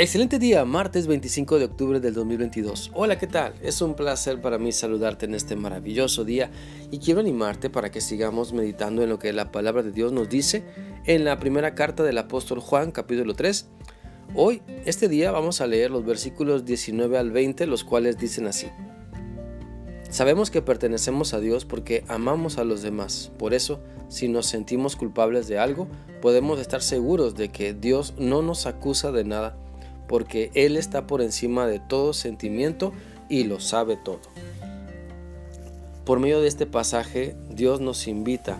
Excelente día, martes 25 de octubre del 2022. Hola, ¿qué tal? Es un placer para mí saludarte en este maravilloso día y quiero animarte para que sigamos meditando en lo que la palabra de Dios nos dice en la primera carta del apóstol Juan, capítulo 3. Hoy, este día, vamos a leer los versículos 19 al 20, los cuales dicen así. Sabemos que pertenecemos a Dios porque amamos a los demás. Por eso, si nos sentimos culpables de algo, podemos estar seguros de que Dios no nos acusa de nada porque Él está por encima de todo sentimiento y lo sabe todo. Por medio de este pasaje, Dios nos invita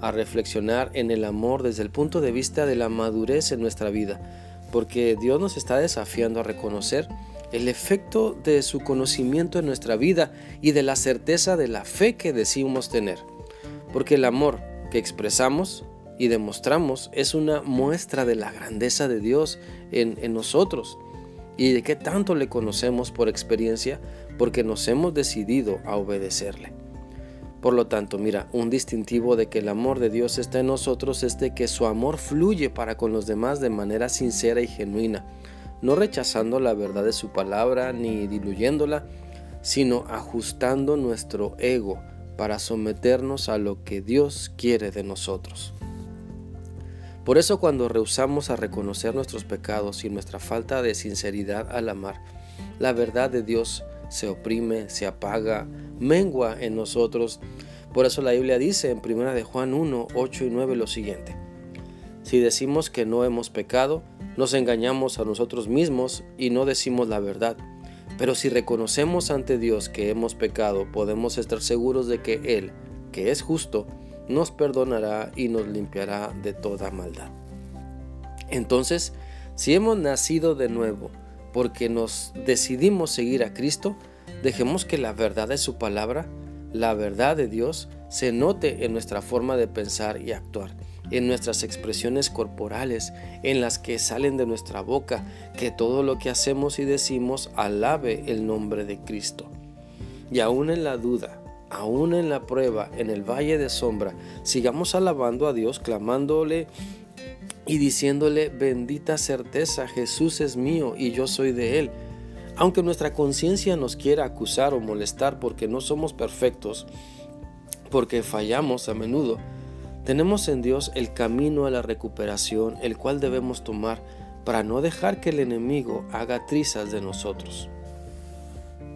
a reflexionar en el amor desde el punto de vista de la madurez en nuestra vida, porque Dios nos está desafiando a reconocer el efecto de su conocimiento en nuestra vida y de la certeza de la fe que decimos tener, porque el amor que expresamos y demostramos es una muestra de la grandeza de Dios en, en nosotros y de qué tanto le conocemos por experiencia porque nos hemos decidido a obedecerle. Por lo tanto, mira, un distintivo de que el amor de Dios está en nosotros es de que su amor fluye para con los demás de manera sincera y genuina, no rechazando la verdad de su palabra ni diluyéndola, sino ajustando nuestro ego para someternos a lo que Dios quiere de nosotros. Por eso cuando rehusamos a reconocer nuestros pecados y nuestra falta de sinceridad al amar, la verdad de Dios se oprime, se apaga, mengua en nosotros. Por eso la Biblia dice en 1 de Juan 1, 8 y 9 lo siguiente. Si decimos que no hemos pecado, nos engañamos a nosotros mismos y no decimos la verdad. Pero si reconocemos ante Dios que hemos pecado, podemos estar seguros de que Él, que es justo, nos perdonará y nos limpiará de toda maldad. Entonces, si hemos nacido de nuevo porque nos decidimos seguir a Cristo, dejemos que la verdad de su palabra, la verdad de Dios, se note en nuestra forma de pensar y actuar, en nuestras expresiones corporales, en las que salen de nuestra boca, que todo lo que hacemos y decimos alabe el nombre de Cristo. Y aún en la duda, aún en la prueba, en el valle de sombra, sigamos alabando a Dios, clamándole y diciéndole, bendita certeza, Jesús es mío y yo soy de Él. Aunque nuestra conciencia nos quiera acusar o molestar porque no somos perfectos, porque fallamos a menudo, tenemos en Dios el camino a la recuperación, el cual debemos tomar para no dejar que el enemigo haga trizas de nosotros.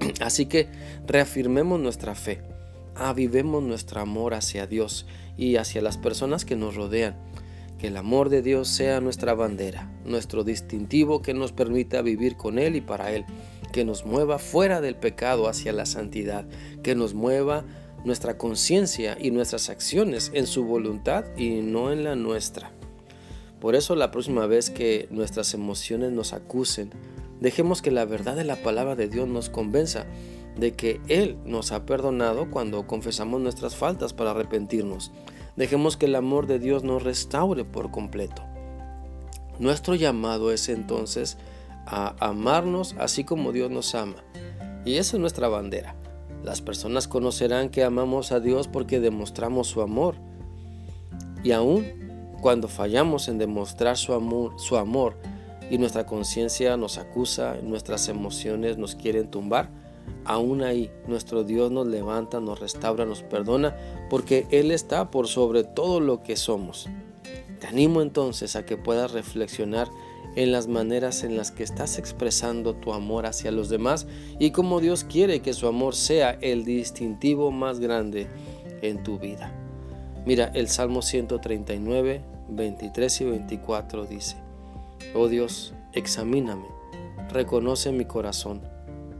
Así que reafirmemos nuestra fe avivemos nuestro amor hacia Dios y hacia las personas que nos rodean. Que el amor de Dios sea nuestra bandera, nuestro distintivo que nos permita vivir con Él y para Él, que nos mueva fuera del pecado hacia la santidad, que nos mueva nuestra conciencia y nuestras acciones en su voluntad y no en la nuestra. Por eso la próxima vez que nuestras emociones nos acusen, dejemos que la verdad de la palabra de Dios nos convenza de que Él nos ha perdonado cuando confesamos nuestras faltas para arrepentirnos. Dejemos que el amor de Dios nos restaure por completo. Nuestro llamado es entonces a amarnos así como Dios nos ama. Y esa es nuestra bandera. Las personas conocerán que amamos a Dios porque demostramos su amor. Y aún cuando fallamos en demostrar su amor, su amor y nuestra conciencia nos acusa, nuestras emociones nos quieren tumbar, aún ahí nuestro Dios nos levanta, nos restaura, nos perdona, porque Él está por sobre todo lo que somos. Te animo entonces a que puedas reflexionar en las maneras en las que estás expresando tu amor hacia los demás y cómo Dios quiere que su amor sea el distintivo más grande en tu vida. Mira, el Salmo 139, 23 y 24 dice, Oh Dios, examíname, reconoce mi corazón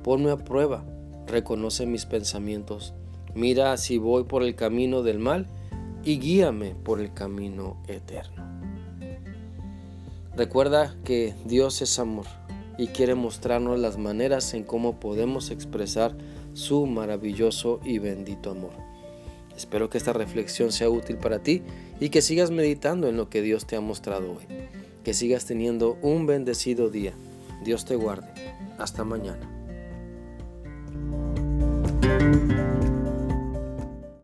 Ponme a prueba, reconoce mis pensamientos, mira si voy por el camino del mal y guíame por el camino eterno. Recuerda que Dios es amor y quiere mostrarnos las maneras en cómo podemos expresar su maravilloso y bendito amor. Espero que esta reflexión sea útil para ti y que sigas meditando en lo que Dios te ha mostrado hoy. Que sigas teniendo un bendecido día. Dios te guarde. Hasta mañana. Música